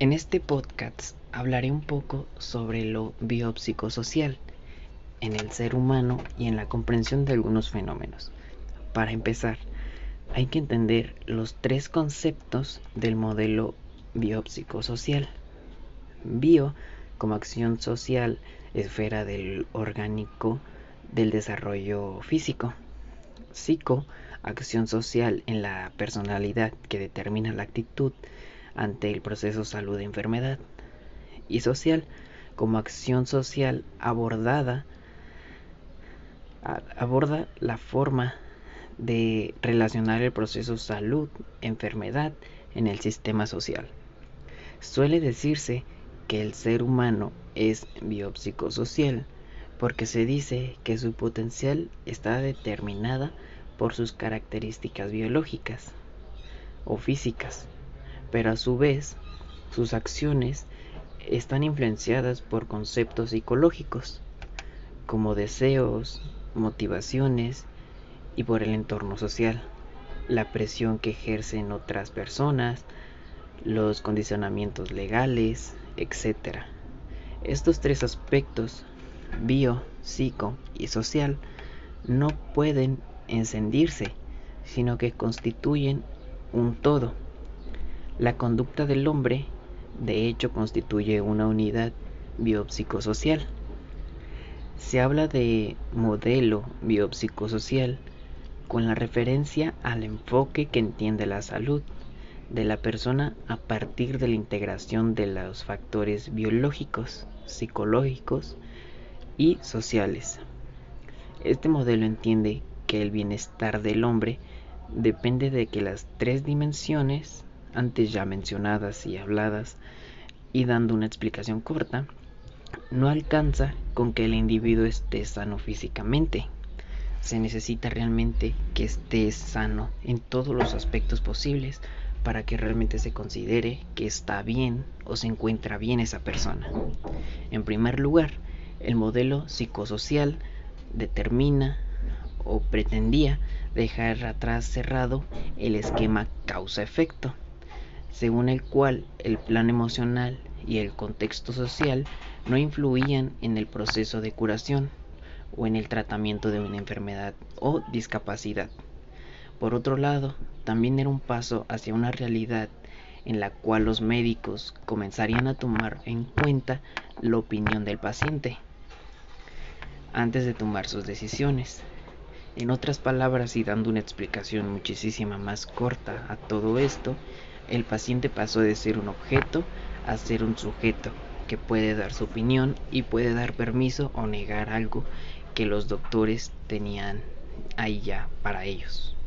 En este podcast hablaré un poco sobre lo biopsicosocial en el ser humano y en la comprensión de algunos fenómenos. Para empezar, hay que entender los tres conceptos del modelo biopsicosocial. Bio como acción social, esfera del orgánico del desarrollo físico. Psico, acción social en la personalidad que determina la actitud ante el proceso salud-enfermedad. Y social, como acción social abordada, aborda la forma de relacionar el proceso salud-enfermedad en el sistema social. Suele decirse que el ser humano es biopsicosocial porque se dice que su potencial está determinada por sus características biológicas o físicas, pero a su vez sus acciones están influenciadas por conceptos psicológicos como deseos, motivaciones y por el entorno social, la presión que ejercen otras personas, los condicionamientos legales, etc. Estos tres aspectos, bio, psico y social, no pueden encendirse, sino que constituyen un todo. La conducta del hombre, de hecho, constituye una unidad biopsicosocial. Se habla de modelo biopsicosocial con la referencia al enfoque que entiende la salud de la persona a partir de la integración de los factores biológicos, psicológicos y sociales. Este modelo entiende que el bienestar del hombre depende de que las tres dimensiones antes ya mencionadas y habladas y dando una explicación corta, no alcanza con que el individuo esté sano físicamente. Se necesita realmente que esté sano en todos los aspectos posibles para que realmente se considere que está bien o se encuentra bien esa persona. En primer lugar, el modelo psicosocial determina o pretendía dejar atrás cerrado el esquema causa-efecto, según el cual el plan emocional y el contexto social no influían en el proceso de curación o en el tratamiento de una enfermedad o discapacidad. Por otro lado, también era un paso hacia una realidad en la cual los médicos comenzarían a tomar en cuenta la opinión del paciente antes de tomar sus decisiones. En otras palabras y dando una explicación muchísima más corta a todo esto, el paciente pasó de ser un objeto a ser un sujeto que puede dar su opinión y puede dar permiso o negar algo que los doctores tenían ahí ya para ellos.